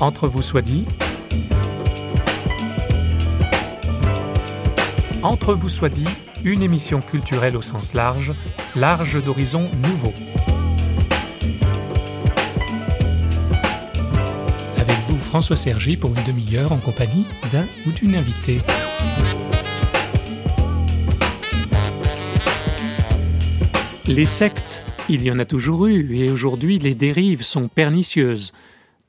Entre vous soit dit. Entre vous soit dit, une émission culturelle au sens large, large d'horizons nouveaux. Avec vous, François Sergi, pour une demi-heure en compagnie d'un ou d'une invitée. Les sectes, il y en a toujours eu, et aujourd'hui les dérives sont pernicieuses.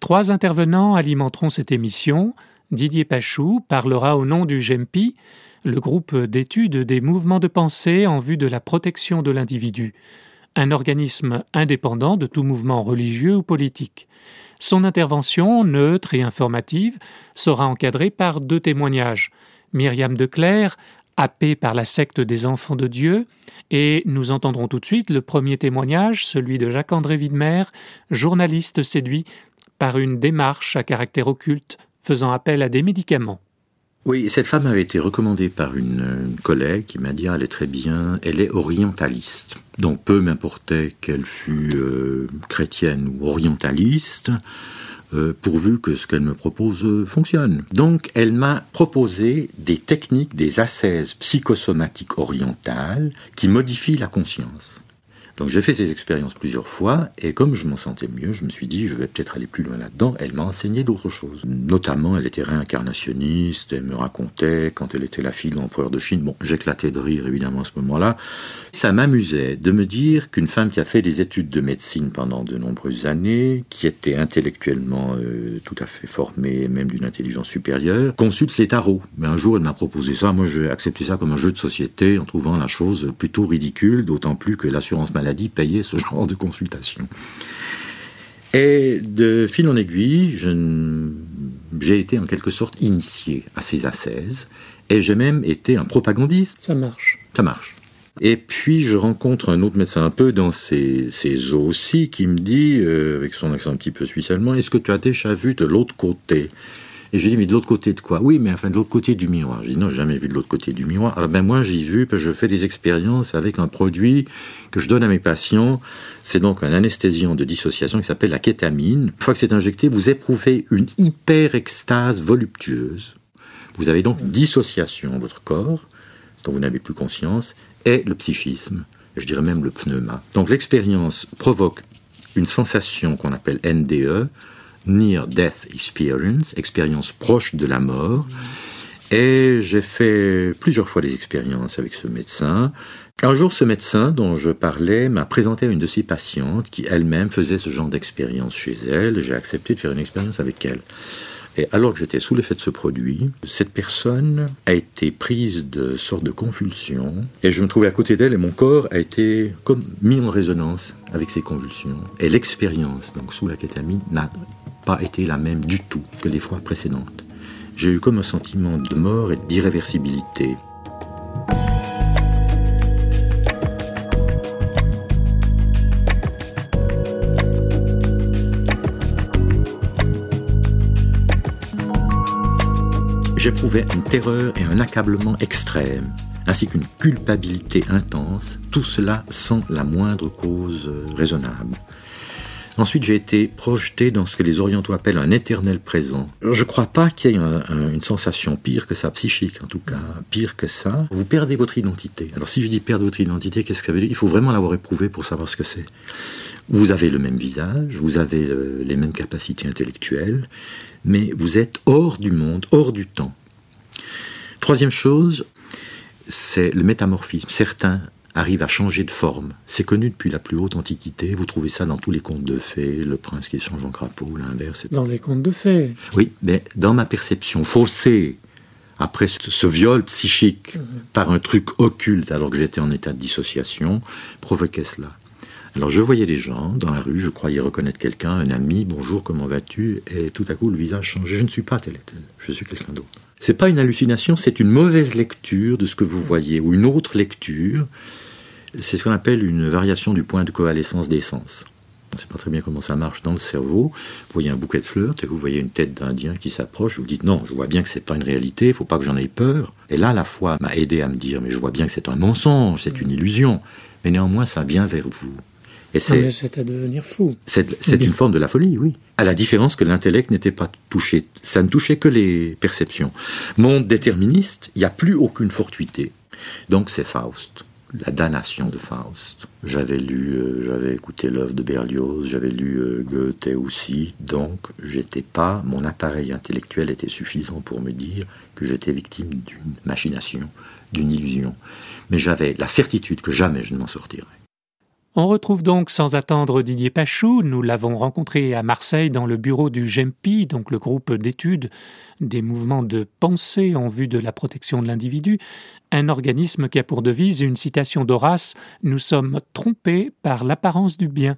Trois intervenants alimenteront cette émission. Didier Pachou parlera au nom du GEMPI, le groupe d'études des mouvements de pensée en vue de la protection de l'individu, un organisme indépendant de tout mouvement religieux ou politique. Son intervention, neutre et informative, sera encadrée par deux témoignages. Myriam Declerc, happée par la secte des enfants de Dieu, et nous entendrons tout de suite le premier témoignage, celui de Jacques-André Widmer, journaliste séduit par une démarche à caractère occulte faisant appel à des médicaments. Oui, cette femme avait été recommandée par une, collègue qui m'a dit ah, elle est très bien, elle est orientaliste. Donc peu m'importait qu'elle fût euh, chrétienne ou orientaliste, euh, pourvu que ce qu'elle me propose euh, fonctionne. Donc elle m'a proposé des techniques, des ascèses psychosomatiques orientales qui modifient la conscience. Donc j'ai fait ces expériences plusieurs fois, et comme je m'en sentais mieux, je me suis dit, je vais peut-être aller plus loin là-dedans. Elle m'a enseigné d'autres choses. Notamment, elle était réincarnationniste, elle me racontait quand elle était la fille de l'empereur de Chine. Bon, j'éclatais de rire évidemment à ce moment-là. Ça m'amusait de me dire qu'une femme qui a fait des études de médecine pendant de nombreuses années, qui était intellectuellement euh, tout à fait formée, même d'une intelligence supérieure, consulte les tarots. Mais un jour, elle m'a proposé ça. Moi, j'ai accepté ça comme un jeu de société en trouvant la chose plutôt ridicule, d'autant plus que l'assurance maladie dit payer ce genre de consultation. Et de fil en aiguille, j'ai été en quelque sorte initié à ces ascèses, et j'ai même été un propagandiste. Ça marche. Ça marche. Et puis je rencontre un autre médecin un peu dans ces, eaux aussi qui me dit, euh, avec son accent un petit peu suisse allemand, est-ce que tu as déjà vu de l'autre côté? Et je lui dis, mais de l'autre côté de quoi? Oui, mais enfin de l'autre côté du miroir. Je dis, non, jamais vu de l'autre côté du miroir. Alors ben moi, j'ai vu, parce que je fais des expériences avec un produit que je donne à mes patients. C'est donc un anesthésiant de dissociation qui s'appelle la kétamine. Une fois que c'est injecté, vous éprouvez une hyper-extase voluptueuse. Vous avez donc une dissociation votre corps, dont vous n'avez plus conscience, et le psychisme, je dirais même le pneuma. Donc l'expérience provoque une sensation qu'on appelle NDE, Near Death Experience, expérience proche de la mort. Et j'ai fait plusieurs fois des expériences avec ce médecin. Un jour, ce médecin dont je parlais m'a présenté à une de ses patientes qui elle-même faisait ce genre d'expérience chez elle. J'ai accepté de faire une expérience avec elle. Et alors que j'étais sous l'effet de ce produit, cette personne a été prise de sorte de convulsion et je me trouvais à côté d'elle et mon corps a été comme mis en résonance avec ces convulsions. Et l'expérience, donc sous la kétamine, n'a pas été la même du tout que les fois précédentes. J'ai eu comme un sentiment de mort et d'irréversibilité. J'éprouvais une terreur et un accablement extrême, ainsi qu'une culpabilité intense, tout cela sans la moindre cause raisonnable. Ensuite, j'ai été projeté dans ce que les orientaux appellent un éternel présent. Je ne crois pas qu'il y ait une sensation pire que ça, psychique en tout cas, pire que ça. Vous perdez votre identité. Alors si je dis perdre votre identité, qu'est-ce que ça veut dire? Il faut vraiment l'avoir éprouvé pour savoir ce que c'est. Vous avez le même visage, vous avez les mêmes capacités intellectuelles, mais vous êtes hors du monde, hors du temps. Troisième chose, c'est le métamorphisme. Certains arrive à changer de forme. C'est connu depuis la plus haute antiquité. Vous trouvez ça dans tous les contes de fées, le prince qui change en crapaud, l'inverse. Dans les contes de fées. Oui, mais dans ma perception faussée, après ce viol psychique mhm. par un truc occulte alors que j'étais en état de dissociation, provoquait cela. Alors je voyais les gens dans la rue, je croyais reconnaître quelqu'un, un ami, bonjour, comment vas-tu? Et tout à coup le visage changeait, je ne suis pas tel et tel, je suis quelqu'un d'autre. C'est pas une hallucination, c'est une mauvaise lecture de ce que vous voyez, ou une autre lecture c'est ce qu'on appelle une variation du point de coalescence des sens. On ne sait pas très bien comment ça marche dans le cerveau. Vous voyez un bouquet de fleurs, et vous voyez une tête d'Indien qui s'approche, vous dites non, je vois bien que c'est pas une réalité, il faut pas que j'en aie peur. Et là, la foi m'a aidé à me dire, mais je vois bien que c'est un mensonge, c'est une illusion. Mais néanmoins, ça vient vers vous. Et c'est à devenir fou. C'est une forme de la folie, oui. À la différence que l'intellect n'était pas touché. Ça ne touchait que les perceptions. Monde déterministe, il n'y a plus aucune fortuité. Donc c'est Faust la damnation de Faust. J'avais lu, euh, j'avais écouté l'œuvre de Berlioz, j'avais lu euh, Goethe aussi, donc j'étais pas, mon appareil intellectuel était suffisant pour me dire que j'étais victime d'une machination, d'une illusion. Mais j'avais la certitude que jamais je ne m'en sortirais. On retrouve donc sans attendre Didier Pachou. Nous l'avons rencontré à Marseille dans le bureau du GEMPI, donc le groupe d'études des mouvements de pensée en vue de la protection de l'individu, un organisme qui a pour devise une citation d'Horace Nous sommes trompés par l'apparence du bien.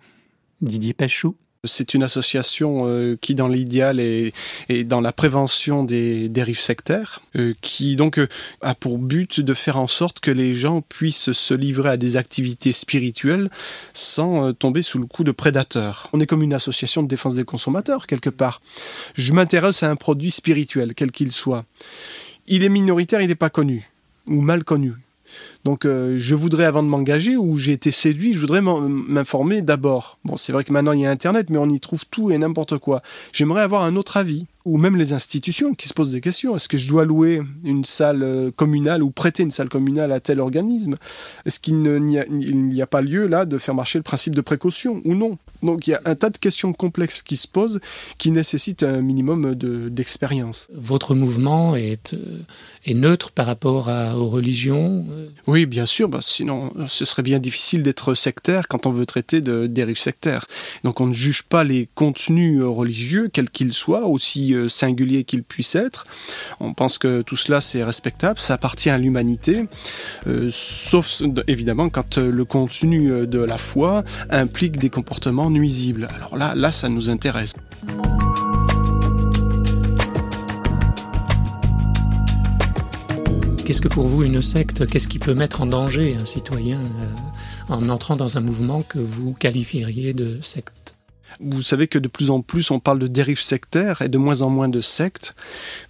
Didier Pachou. C'est une association euh, qui, dans l'idéal, est, dans la prévention des dérives sectaires, euh, qui donc euh, a pour but de faire en sorte que les gens puissent se livrer à des activités spirituelles sans tomber sous le coup de prédateurs. On est comme une association de défense des consommateurs, quelque part. Je m'intéresse à un produit spirituel, quel qu'il soit. Il est minoritaire, il n'est pas connu, ou mal connu. Donc euh, je voudrais, avant de m'engager, ou j'ai été séduit, je voudrais m'informer d'abord. Bon, c'est vrai que maintenant il y a Internet, mais on y trouve tout et n'importe quoi. J'aimerais avoir un autre avis ou même les institutions qui se posent des questions. Est-ce que je dois louer une salle euh, communale ou prêter une salle communale à tel organisme? Est-ce qu'il n'y a, pas lieu là de faire marcher le principe de précaution ou non? Donc il y a un tas de questions complexes qui se posent qui nécessitent un minimum d'expérience. Votre mouvement est, euh, est neutre par rapport aux religions euh? Oui, bien sûr. Bah, sinon, ce serait bien difficile d'être sectaire quand on veut traiter de dérives sectaires. Donc on ne juge pas les contenus religieux, quels qu'ils soient, aussi euh, singulier qu'il puisse être. On pense que tout cela c'est respectable, ça appartient à l'humanité, euh, sauf évidemment quand euh, le contenu de la foi implique des comportements nuisibles. Alors là, là ça nous intéresse. Qu'est-ce que pour vous une secte Qu'est-ce qui peut mettre en danger un citoyen en entrant dans un mouvement que vous qualifieriez de secte? Vous savez que de plus en plus on parle de dérives sectaires et de moins en moins de sectes.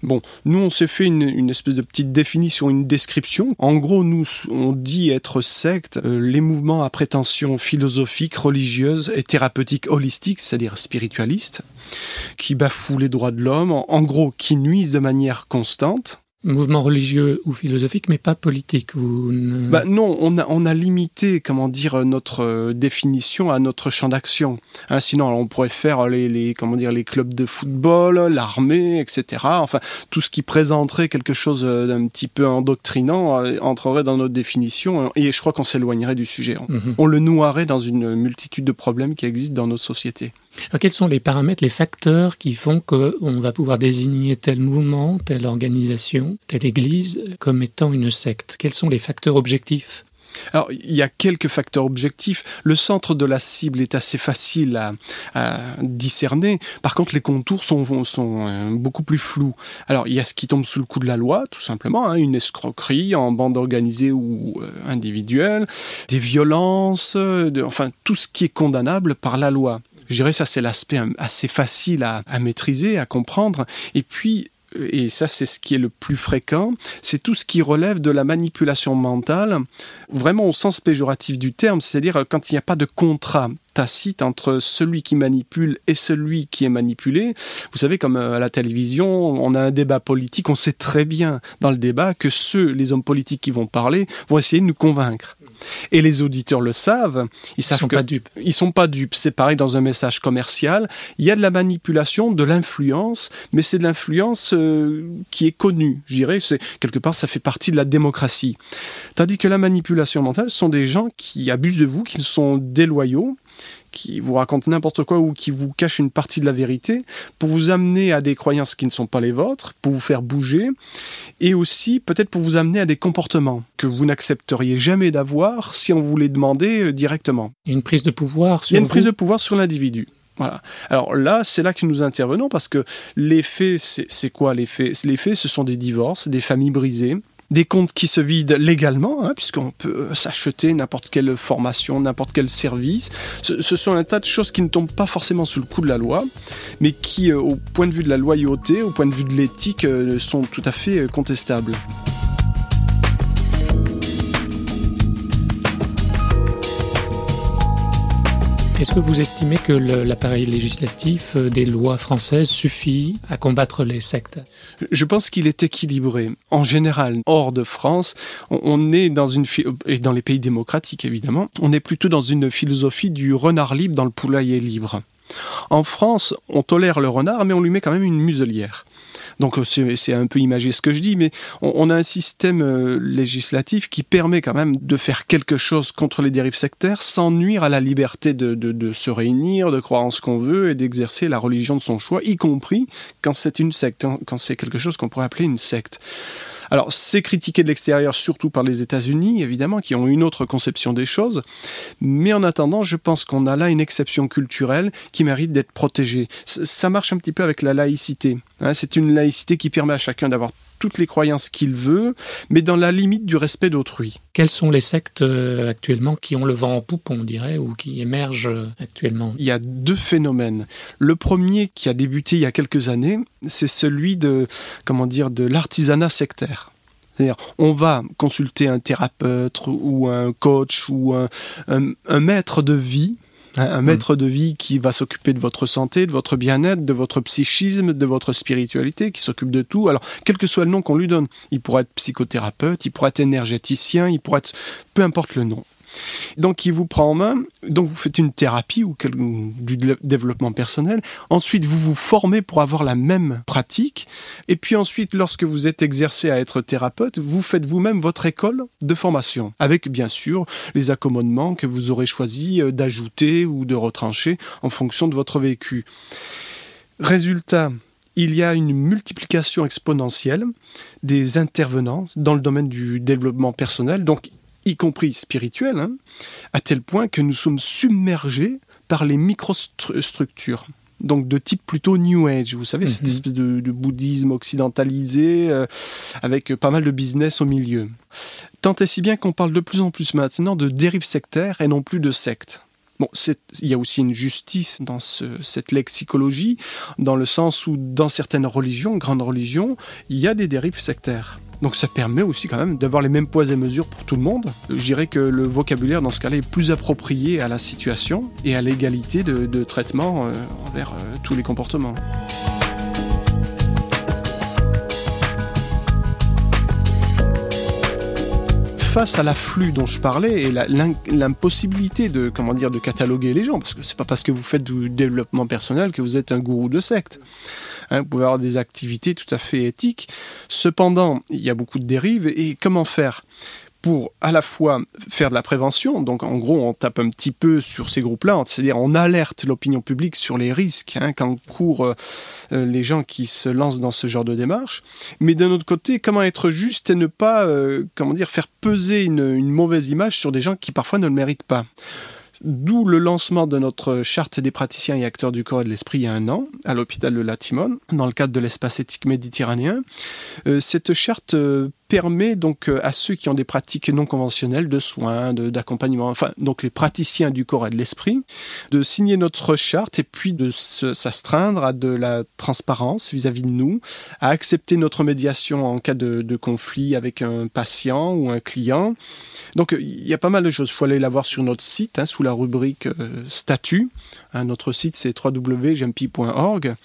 Bon, nous on s'est fait une, espèce de petite définition, une description. En gros, nous on dit être secte euh, les mouvements à prétention philosophique, religieuse et thérapeutique holistique, c'est-à-dire spiritualiste, qui bafouent les droits de l'homme, en gros qui nuisent de manière constante mouvement religieux ou philosophique, mais pas politique. bah non, on a, on a limité, comment dire, notre euh, définition à notre champ d'action. Hein, sinon, on pourrait faire les, les, comment dire, les clubs de football, l'armée, etc. Enfin, tout ce qui présenterait quelque chose euh, d'un petit peu endoctrinant euh, entrerait dans notre définition, et je crois qu'on s'éloignerait du sujet. Mhm. On le noierait dans une multitude de problèmes qui existent dans notre société. Quels sont les paramètres, les facteurs qui font qu'on va pouvoir désigner tel mouvement, telle organisation telle Église comme étant une secte? Quels sont les facteurs objectifs? Alors, il y a quelques facteurs objectifs. Le centre de la cible est assez facile à, discerner. Par contre, les contours sont, euh, beaucoup plus flous. Alors, il y a ce qui tombe sous le coup de la loi, tout simplement, hein, une escroquerie en bande organisée ou euh, individuelle, des violences, enfin, tout ce qui est condamnable par la loi. Je dirais ça, c'est l'aspect assez facile à, à maîtriser, à comprendre. Et puis, et ça c'est ce qui est le plus fréquent, c'est tout ce qui relève de la manipulation mentale, vraiment au sens péjoratif du terme, c'est-à-dire quand il n'y a pas de contrat tacite entre celui qui manipule et celui qui est manipulé. Vous savez, comme euh, à la télévision, on a un débat politique, on sait très bien dans le débat que ceux, les hommes politiques qui vont parler, vont essayer de nous convaincre. Et les auditeurs le savent. Ils savent sont que pas dupes. Ils sont pas dupes. C'est pareil dans un message commercial. Il y a de la manipulation, de l'influence, mais c'est de l'influence euh, qui est connue. Je dirais, c'est quelque part, ça fait partie de la démocratie. Tandis que la manipulation mentale, ce sont des gens qui abusent de vous, qui sont déloyaux, qui vous racontent n'importe quoi ou qui vous cachent une partie de la vérité pour vous amener à des croyances qui ne sont pas les vôtres, pour vous faire bouger et aussi peut-être pour vous amener à des comportements que vous n'accepteriez jamais d'avoir si on vous les demandait euh, directement. Une prise de pouvoir sur Il y a une prise de pouvoir sur l'individu. Voilà. Alors là, c'est là que nous intervenons parce que les faits, c'est quoi les faits? Les faits, ce sont des divorces, des familles brisées, des comptes qui se vident légalement, hein, puisqu'on peut s'acheter n'importe quelle formation, n'importe quel service. Ce, sont un tas de choses qui ne tombent pas forcément sous le coup de la loi, mais qui, euh, au point de vue de la loyauté, au point de vue de l'éthique, euh, sont tout à fait euh, contestables. Est-ce que vous estimez que l'appareil législatif euh, des lois françaises suffit à combattre les sectes? Je pense qu'il est équilibré. En général, hors de France, on est dans une et dans les pays démocratiques évidemment, on est plutôt dans une philosophie du renard libre dans le poulailler libre. En France, on tolère le renard, mais on lui met quand même une muselière. Donc euh, c'est un peu imagé ce que je dis, mais on, a un système euh, législatif qui permet quand même de faire quelque chose contre les dérives sectaires sans nuire à la liberté de, de se réunir, de croire en ce qu'on veut et d'exercer la religion de son choix, y compris quand c'est une secte, hein, quand c'est quelque chose qu'on pourrait appeler une secte. Alors, c'est critiqué de l'extérieur, surtout par les États-Unis, évidemment, qui ont une autre conception des choses. Mais en attendant, je pense qu'on a là une exception culturelle qui mérite d'être protégée. Ça marche un petit peu avec la laïcité. Hein. c'est une laïcité qui permet à chacun d'avoir toutes les croyances qu'il veut, mais dans la limite du respect d'autrui. Quelles sont les sectes euh, actuellement qui ont le vent en poupe, on dirait, ou qui émergent euh, actuellement? Il y a deux phénomènes. Le premier qui a débuté il y a quelques années, c'est celui de, comment dire, de l'artisanat sectaire. C'est-à-dire, on va consulter un thérapeute ou un coach ou un maître de vie un mm. maître de vie qui va s'occuper de votre santé, de votre bien-être, de votre psychisme, de votre spiritualité, qui s'occupe de tout. Alors, quel que soit le nom qu'on lui donne, il pourrait être psychothérapeute, il pourrait être énergéticien, il pourrait être... peu importe le nom. Donc il vous prend en main, donc vous faites une thérapie ou, du développement personnel. Ensuite, vous vous formez pour avoir la même pratique. Et puis ensuite, lorsque vous êtes exercé à être thérapeute, vous faites vous-même votre école de formation, avec bien sûr les accommodements que vous aurez choisi euh, d'ajouter ou de retrancher en fonction de votre vécu. Résultat, il y a une multiplication exponentielle des intervenants dans le domaine du développement personnel. Donc y compris spirituel, hein, à tel point que nous sommes submergés par les microstructures. Donc de type plutôt New Age, vous savez, cette mhm. espèce de, bouddhisme occidentalisé euh, avec pas mal de business au milieu. Tant et si bien qu'on parle de plus en plus maintenant de dérives sectaires et non plus de sectes. Bon, il y a aussi une justice dans cette lexicologie, dans le sens où dans certaines religions, grandes religions, il y a des dérives sectaires. Donc ça permet aussi quand même d'avoir les mêmes poids et mesures pour tout le monde. Je dirais que le vocabulaire dans ce cas-là est plus approprié à la situation et à l'égalité de, traitement euh, envers euh, tous les comportements. Face à l'afflux dont je parlais et l'impossibilité de comment dire de cataloguer les gens, parce que c'est pas parce que vous faites du développement personnel que vous êtes un gourou de secte. Hein, vous pouvez avoir des activités tout à fait éthiques. Cependant, il y a beaucoup de dérives et comment faire? Pour à la fois faire de la prévention, donc en gros on tape un petit peu sur ces groupes-là, c'est-à-dire on alerte l'opinion publique sur les risques hein, qu'encourent euh, euh, les gens qui se lancent dans ce genre de démarche, mais d'un autre côté comment être juste et ne pas euh, comment dire faire peser une mauvaise image sur des gens qui parfois ne le méritent pas? D'où le lancement de notre charte des praticiens et acteurs du corps et de l'esprit il y a un an, à l'hôpital de Latimone, dans le cadre de l'espace éthique méditerranéen. Cette charte permet donc euh, à ceux qui ont des pratiques non conventionnelles de soins, d'accompagnement, enfin donc les praticiens du corps et de l'esprit, de signer notre charte et puis de s'astreindre à de la transparence vis-à-vis de nous, à accepter notre médiation en cas de, conflit avec un patient ou un client. Donc il y a pas mal de choses. Il faut aller la voir sur notre site hein, sous la rubrique euh, statut. Hein, notre site c'est www.gempi.org.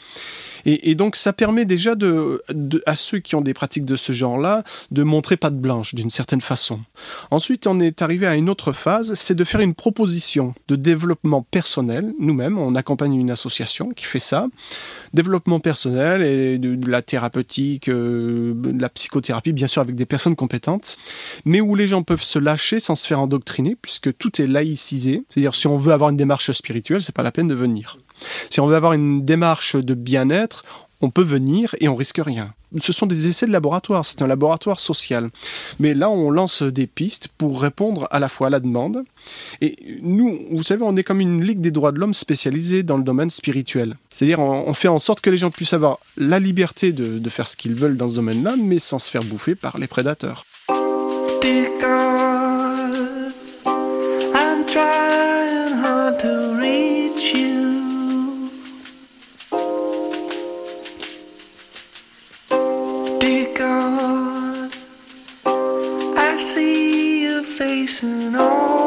Et, donc ça permet déjà à ceux qui ont des pratiques de ce genre-là de montrer patte blanche d'une certaine façon. Ensuite, on est arrivé à une autre phase, c'est de faire une proposition de développement personnel. Nous-mêmes, on accompagne une association qui fait ça. Développement personnel et de, la thérapeutique, euh, de la psychothérapie, bien sûr avec des personnes compétentes, mais où les gens peuvent se lâcher sans se faire endoctriner, puisque tout est laïcisé. C'est-à-dire si on veut avoir une démarche spirituelle, c'est pas la peine de venir. Si on veut avoir une démarche de bien-être, on peut venir et on risque rien. Ce sont des essais de laboratoire, c'est un laboratoire social. Mais là, on lance des pistes pour répondre à la fois à la demande. Et nous, vous savez, on est comme une Ligue des droits de l'homme spécialisée dans le domaine spirituel. C'est-à-dire, on, fait en sorte que les gens puissent avoir la liberté de, faire ce qu'ils veulent dans ce domaine-là, mais sans se faire bouffer par les prédateurs. facing all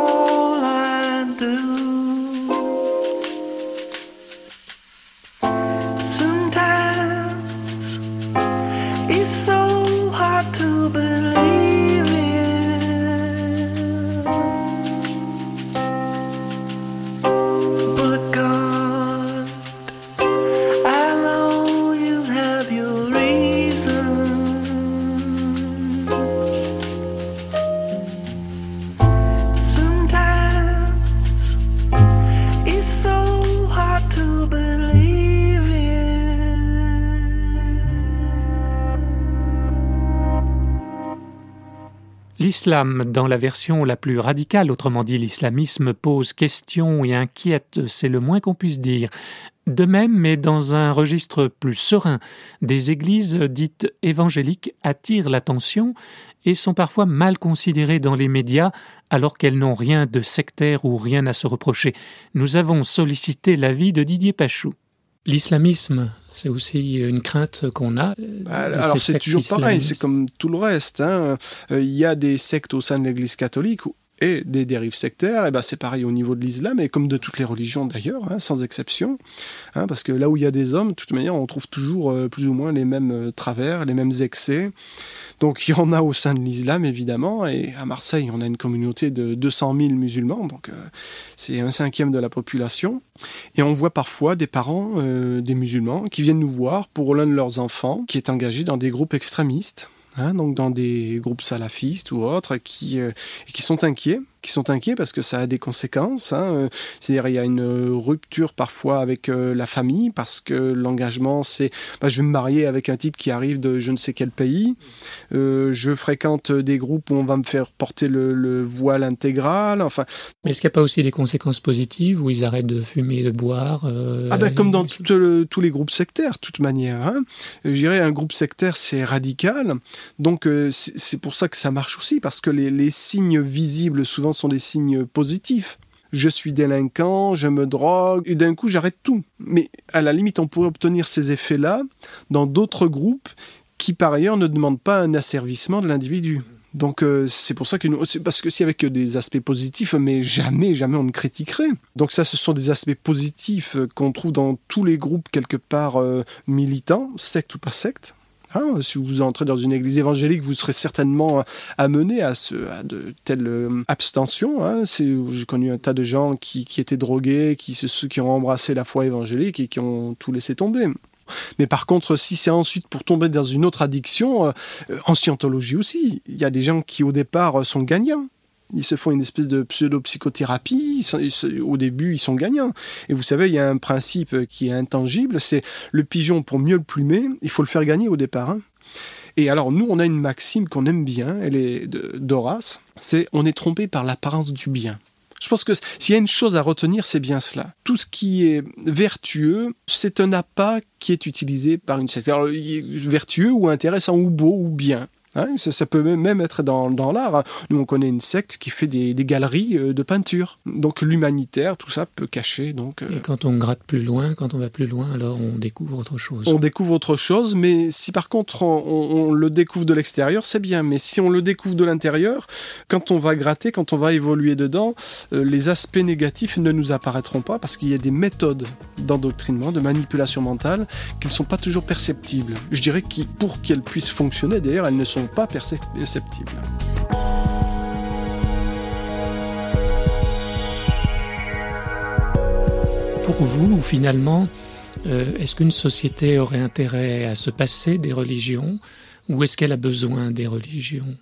L'islam, dans la version la plus radicale, autrement dit l'islamisme, pose question et inquiète, c'est le moins qu'on puisse dire. De même, mais dans un registre plus serein, des églises dites évangéliques attirent l'attention et sont parfois mal considérées dans les médias alors qu'elles n'ont rien de sectaire ou rien à se reprocher. Nous avons sollicité l'avis de Didier Pachou. L'islamisme, c'est aussi une crainte qu'on a. Bah, alors c'est toujours pareil, c'est comme tout le reste. Hein. Euh, il y a des sectes au sein de l'Église catholique et des dérives sectaires, et ben c'est pareil au niveau de l'islam, et comme de toutes les religions d'ailleurs, hein, sans exception, hein, parce que là où il y a des hommes, de toute manière, on trouve toujours euh, plus ou moins les mêmes euh, travers, les mêmes excès. Donc il y en a au sein de l'islam, évidemment, et à Marseille, on a une communauté de 200 000 musulmans, donc euh, c'est un cinquième de la population. Et on voit parfois des parents des musulmans qui viennent nous voir pour l'un de leurs enfants qui est engagé dans des groupes extrémistes. Hein, donc dans des groupes salafistes ou autres, qui, euh, qui sont inquiets qui sont inquiets parce que ça a des conséquences. Hein. Euh, c'est-à-dire il y a une rupture parfois avec euh, la famille parce que l'engagement c'est bah, je vais me marier avec un type qui arrive de je ne sais quel pays. Euh, je fréquente des groupes où on va me faire porter le, voile intégral. Enfin. Mais est-ce qu'il n'y a pas aussi des conséquences positives où ils arrêtent de fumer, de boire Ah ben comme dans tous les groupes sectaires, de toute manière. Hein. Je dirais un groupe sectaire c'est radical, donc c'est pour ça que ça marche aussi parce que les, les signes visibles souvent sont des signes positifs. Je suis délinquant, je me drogue, et d'un coup j'arrête tout. Mais à la limite, on pourrait obtenir ces effets-là dans d'autres groupes qui par ailleurs ne demandent pas un asservissement de l'individu. Donc euh, c'est pour ça que nous, parce que si avec des aspects positifs, mais jamais, jamais on ne critiquerait. Donc ça, ce sont des aspects positifs qu'on trouve dans tous les groupes quelque part euh, militants, secte ou pas secte. Hein, si vous entrez dans une église évangélique, vous serez certainement amené à, ce, à de telles euh, abstentions. Hein. J'ai connu un tas de gens qui, étaient drogués, qui, ceux qui ont embrassé la foi évangélique et qui ont tout laissé tomber. Mais par contre, si c'est ensuite pour tomber dans une autre addiction, euh, en scientologie aussi, il y a des gens qui au départ sont gagnants. Ils se font une espèce de pseudo-psychothérapie. Au début, ils sont gagnants. Et vous savez, il y a un principe qui est intangible, c'est le pigeon, pour mieux le plumer, il faut le faire gagner au départ. Hein. Et alors, nous, on a une maxime qu'on aime bien, elle est d'Horace, c'est on est trompé par l'apparence du bien. Je pense que s'il y a une chose à retenir, c'est bien cela. Tout ce qui est vertueux, c'est un appât qui est utilisé par une secte. Vertueux ou intéressant ou beau ou bien. Hein, ça, peut même être dans, l'art. Hein. Nous, on connaît une secte qui fait des, galeries euh, de peinture. Donc l'humanitaire, tout ça peut cacher. Donc, euh, Et quand on gratte plus loin, quand on va plus loin, alors on découvre autre chose. On découvre autre chose, mais si par contre on, le découvre de l'extérieur, c'est bien. Mais si on le découvre de l'intérieur, quand on va gratter, quand on va évoluer dedans, euh, les aspects négatifs ne nous apparaîtront pas parce qu'il y a des méthodes d'endoctrinement, de manipulation mentale qui ne sont pas toujours perceptibles. Je dirais que pour qu'elles puissent fonctionner, d'ailleurs, elles ne sont pas perceptibles. Pour vous, finalement, euh, est-ce qu'une société aurait intérêt à se passer des religions ou est-ce qu'elle a besoin des religions?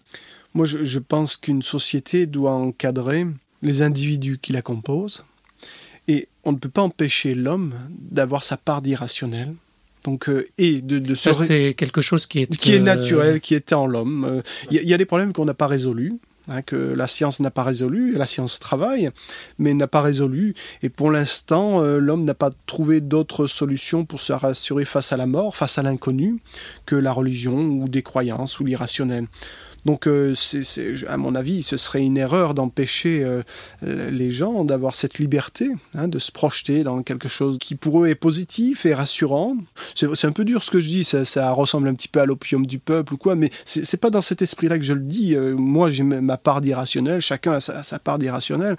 Moi, je pense qu'une société doit encadrer les individus qui la composent et on ne peut pas empêcher l'homme d'avoir sa part d'irrationnel, donc, euh, et de, de Ça, c'est quelque chose qui est... Qui est naturel, qui était en l'homme. Il euh, y, a des problèmes qu'on n'a pas résolus. Hein, que la science n'a pas résolu, la science travaille, mais n'a pas résolu. Et pour l'instant, euh, l'homme n'a pas trouvé d'autre solution pour se rassurer face à la mort, face à l'inconnu, que la religion ou des croyances ou l'irrationnel. Donc, euh, à mon avis, ce serait une erreur d'empêcher euh, les gens d'avoir cette liberté, hein, de se projeter dans quelque chose qui pour eux est positif et rassurant. C'est un peu dur ce que je dis, ça, ressemble un petit peu à l'opium du peuple ou quoi, mais c'est pas dans cet esprit-là que je le dis. Euh, moi, j'ai ma part d'irrationnel, chacun a sa, part d'irrationnel.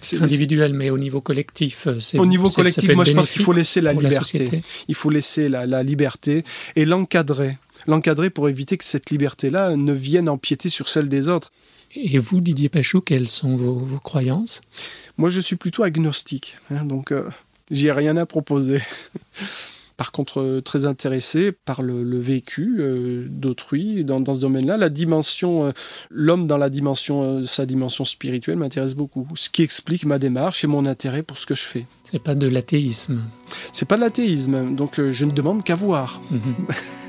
C'est individuel, mais au niveau collectif, Au niveau collectif, moi je pense qu'il faut laisser la liberté. Il faut laisser la liberté et l'encadrer l'encadrer pour éviter que cette liberté-là ne vienne empiéter sur celle des autres. Et vous, Didier Pachou, quelles sont vos, croyances? Moi, je suis plutôt agnostique, hein, donc euh, j'ai rien à proposer. Par contre, euh, très intéressé par le, vécu euh, d'autrui dans, ce domaine-là. La dimension, l'homme dans la dimension, sa dimension spirituelle m'intéresse beaucoup. Ce qui explique ma démarche et mon intérêt pour ce que je fais. C'est pas de l'athéisme? C'est pas de l'athéisme, donc je ne demande qu'à voir. Mhm.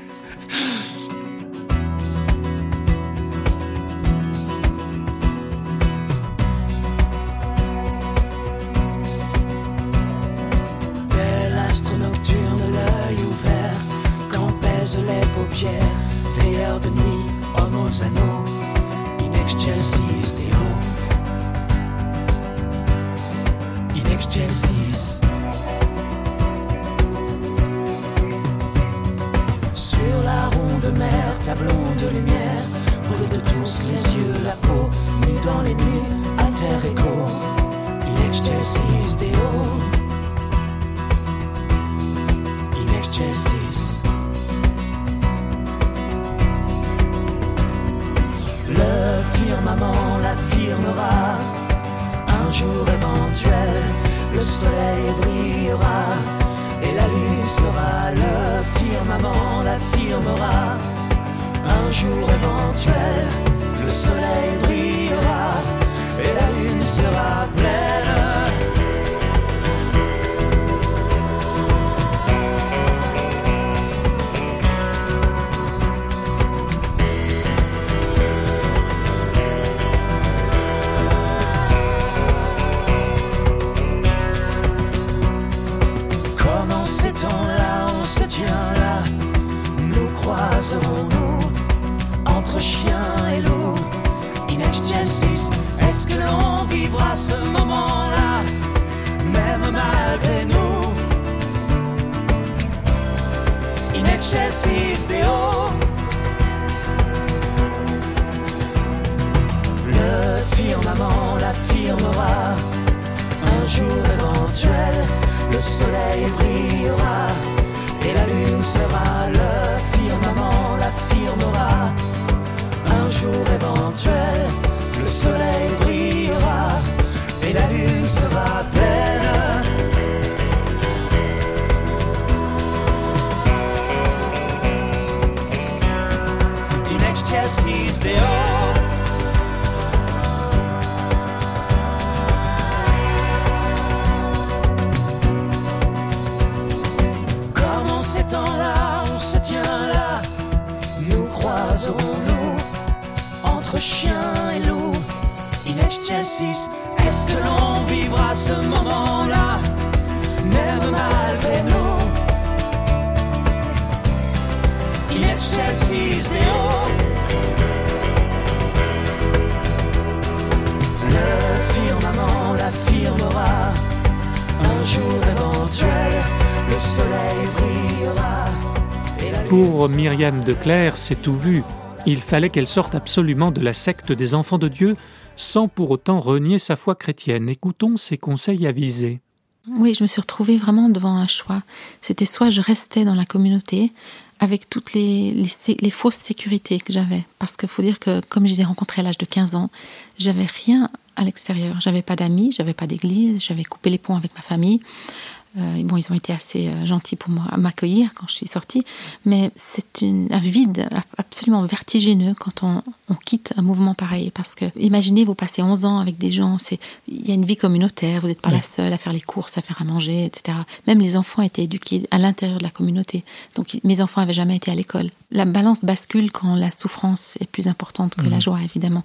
Jour éventuel, le soleil brillera et la lune sera pleine. Comment ces temps-là, on se tient là? Nous croiserons-nous chien et loup In excelsis, est-ce que l'on vivra ce moment-là Même malgré nous? In excelsis Deo Le firmament l'affirmera. Un jour éventuel, le soleil brillera et la lune sera le chien et loup. Excelsis, est-ce que l'on vivra ce moment-là, même malgré nous? In excelsis Deo. Le firmament l'affirmera, un jour éventuel, le soleil brillera. Pour Myriam de Clerc, c'est tout vu. Il fallait qu'elle sorte absolument de la secte des enfants de Dieu sans pour autant renier sa foi chrétienne. Écoutons ses conseils avisés. Oui, je me suis retrouvée vraiment devant un choix. C'était soit je restais dans la communauté avec toutes les, fausses sécurités que j'avais. Parce qu'il faut dire que, comme je les ai rencontrés à l'âge de 15 ans, j'avais rien à l'extérieur. J'avais pas d'amis, j'avais pas d'église, j'avais coupé les ponts avec ma famille. Euh, bon, ils ont été assez euh, gentils pour m'accueillir quand je suis sortie, mais c'est un vide absolument vertigineux quand on, on quitte un mouvement pareil. Parce que imaginez, vous passez 11 ans avec des gens, c'est il y a une vie communautaire, vous n'êtes pas Oui. la seule à faire les courses, à faire à manger, etc. Même les enfants étaient éduqués à l'intérieur de la communauté. Donc mes enfants n'avaient jamais été à l'école. La balance bascule quand la souffrance est plus importante que la joie, évidemment.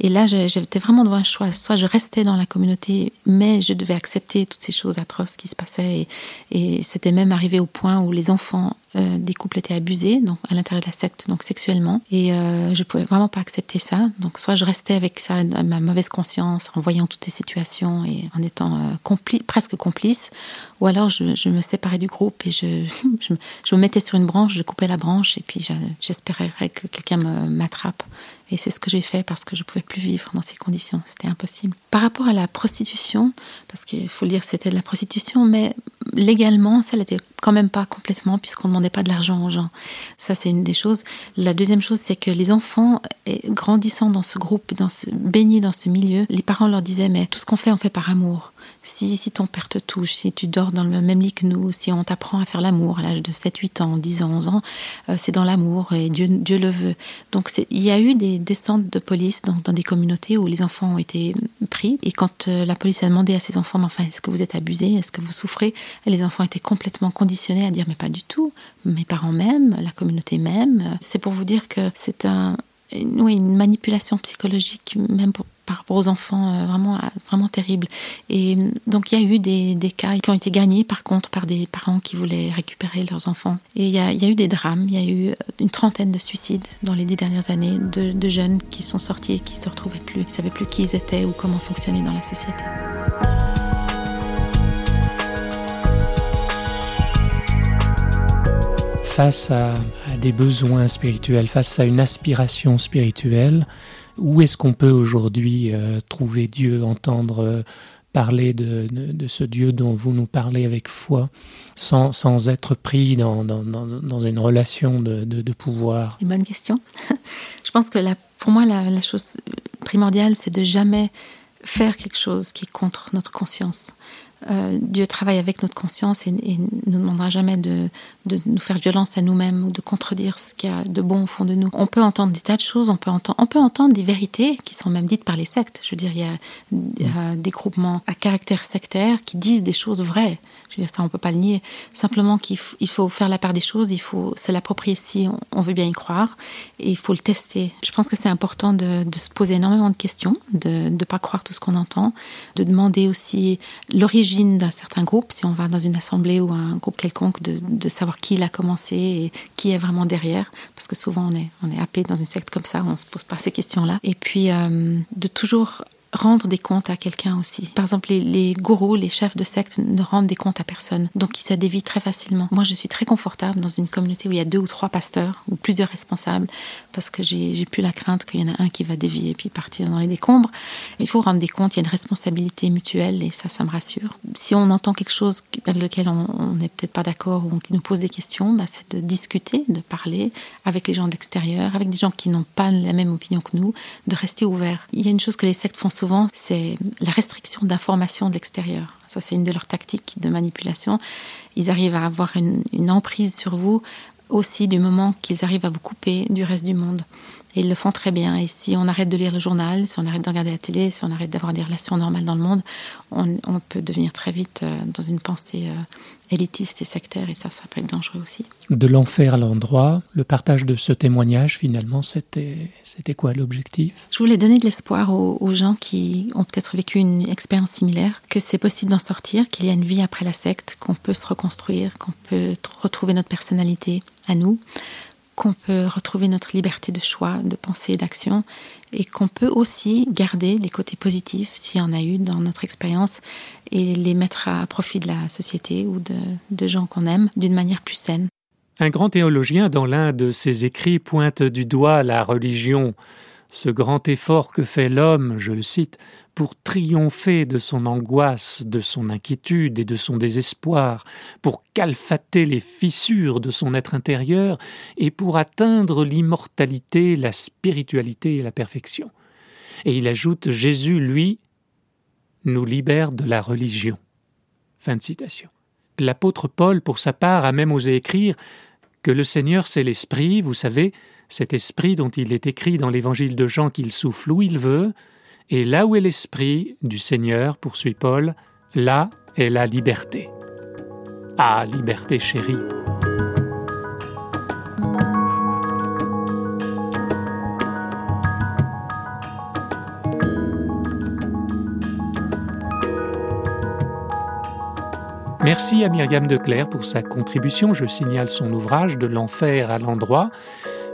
Et là, j'étais vraiment devant un choix. Soit je restais dans la communauté, mais je devais accepter toutes ces choses atroces qui se passaient. Et, et c'était même arrivé au point où les enfants euh, des couples étaient abusés, donc à l'intérieur de la secte, donc sexuellement. Et euh, je pouvais vraiment pas accepter ça. Donc soit je restais avec ça, ma mauvaise conscience, en voyant toutes ces situations et en étant euh, presque complice, ou alors je, me séparais du groupe et je, je, me- je me mettais sur une branche, je coupais la branche et puis j'espérais que quelqu'un m'attrape. Et c'est ce que j'ai fait parce que je ne pouvais plus vivre dans ces conditions. C'était impossible. Par rapport à la prostitution, parce qu'il faut le dire, c'était de la prostitution, mais légalement, ça l'était quand même pas complètement, puisqu'on ne demandait pas de l'argent aux gens. Ça, c'est une des choses. La deuxième chose, c'est que les enfants, eh, grandissant dans ce groupe, dans baignés dans ce milieu, les parents leur disaient, mais tout ce qu'on fait, on fait par amour. Si, si ton père te touche, si tu dors dans le même lit que nous, si on t'apprend à faire l'amour à l'âge de 7, 8 ans, 10 ans, 11 ans, euh, c'est dans l'amour et Dieu, Dieu le veut. Donc il y a eu des descentes de police dans, des communautés où les enfants ont été pris. Et quand euh, la police a demandé à ces enfants, mais enfin, est-ce que vous êtes abusés Est-ce que vous souffrez? Les enfants étaient complètement conditionnés à dire, mais pas du tout. Mes parents m'aiment, la communauté m'aime. C'est pour vous dire que c'est un, oui, une manipulation psychologique, même pour- par rapport aux enfants vraiment, vraiment terrible. Et donc il y a eu des, des, cas qui ont été gagnés par contre par des parents qui voulaient récupérer leurs enfants. Et il y a, il y a eu des drames, il y a eu une trentaine de suicides dans les dix dernières années de, jeunes qui sont sortis et qui se retrouvaient plus, qui ne savaient plus qui ils étaient ou comment fonctionner dans la société. face à, des besoins spirituels, face à une aspiration spirituelle, où est-ce qu'on peut aujourd'hui euh, trouver Dieu, entendre euh, parler de, ce Dieu dont vous nous parlez avec foi, sans, sans être pris dans, dans, dans, une relation de, de pouvoir? Une bonne question. Je pense que pour moi, la, la chose primordiale, c'est de jamais faire quelque chose qui est contre notre conscience. Euh, Dieu travaille avec notre conscience et, ne nous demandera jamais de, nous faire violence à nous-mêmes ou de contredire ce qu'il y a de bon au fond de nous. On peut entendre des tas de choses, on peut entendre, on peut entendre des vérités qui sont même dites par les sectes. Je veux dire, il y a, des groupements à caractère sectaire qui disent des choses vraies. Je veux dire, ça, on peut pas le nier. Simplement qu'il faut faire la part des choses, il faut se l'approprier si on, veut bien y croire et il faut le tester. Je pense que c'est important de, se poser énormément de questions, de ne pas croire tout ce qu'on entend, de demander aussi l'origine d'un certain groupe, si on va dans une assemblée ou un groupe quelconque, de, savoir qui l'a commencé et qui est vraiment derrière. Parce que souvent, on est, on est happé dans une secte comme ça, on ne se pose pas ces questions-là. Et puis, euh, de toujours rendre des comptes à quelqu'un aussi. Par exemple, les, gourous, les chefs de secte ne rendent des comptes à personne. Donc, ça dévie très facilement. Moi, je suis très confortable dans une communauté où il y a deux ou trois pasteurs ou plusieurs responsables parce que j'ai plus la crainte qu'il y en a un qui va dévier et puis partir dans les décombres. Il faut rendre des comptes, il y a une responsabilité mutuelle et ça, ça me rassure. Si on entend quelque chose avec lequel on n'est peut-être pas d'accord ou qui nous pose des questions, bah, c'est de discuter, de parler avec les gens de l'extérieur, avec des gens qui n'ont pas la même opinion que nous, de rester ouvert. Il y a une chose que les sectes font souvent, c'est la restriction d'informations de l'extérieur. Ça, c'est une de leurs tactiques de manipulation. Ils arrivent à avoir une, emprise sur vous aussi du moment qu'ils arrivent à vous couper du reste du monde. Et ils le font très bien. Et si on arrête de lire le journal, si on arrête de regarder la télé, si on arrête d'avoir des relations normales dans le monde, on, peut devenir très vite euh, dans une pensée euh, élitiste et sectaire. Et ça, ça peut être dangereux aussi. De l'enfer à l'endroit, le partage de ce témoignage, finalement, c'était, c'était quoi l'objectif? Je voulais donner de l'espoir aux, aux gens qui ont peut-être vécu une expérience similaire, que c'est possible d'en sortir, qu'il y a une vie après la secte, qu'on peut se reconstruire, qu'on peut retrouver notre personnalité à nous qu'on peut retrouver notre liberté de choix, de pensée et d'action, et qu'on peut aussi garder les côtés positifs, s'il y en a eu dans notre expérience, et les mettre à profit de la société ou de, gens qu'on aime d'une manière plus saine. Un grand théologien, dans l'un de ses écrits, pointe du doigt la religion, ce grand effort que fait l'homme, je le cite, pour triompher de son angoisse, de son inquiétude et de son désespoir, pour calfater les fissures de son être intérieur et pour atteindre l'immortalité, la spiritualité et la perfection. Et il ajoute Jésus, lui, nous libère de la religion. L'apôtre Paul, pour sa part, a même osé écrire que le Seigneur, c'est l'Esprit, vous savez, cet Esprit dont il est écrit dans l'Évangile de Jean qu'il souffle où il veut, et là où est l'Esprit du Seigneur, poursuit Paul, là est la liberté. Ah, liberté chérie. Merci à Myriam Declerc pour sa contribution. Je signale son ouvrage De l'enfer à l'endroit.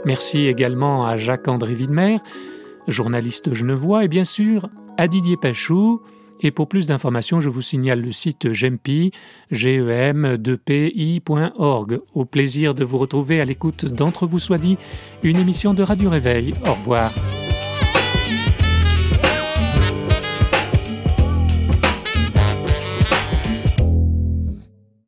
Merci également à Jacques-André Widmer journaliste genevois, et bien sûr à Didier Pachou. Et pour plus d'informations, je vous signale le site gempi, gem2pi.org. Au plaisir de vous retrouver à l'écoute d'Entre vous soit dit, une émission de Radio Réveil. Au revoir.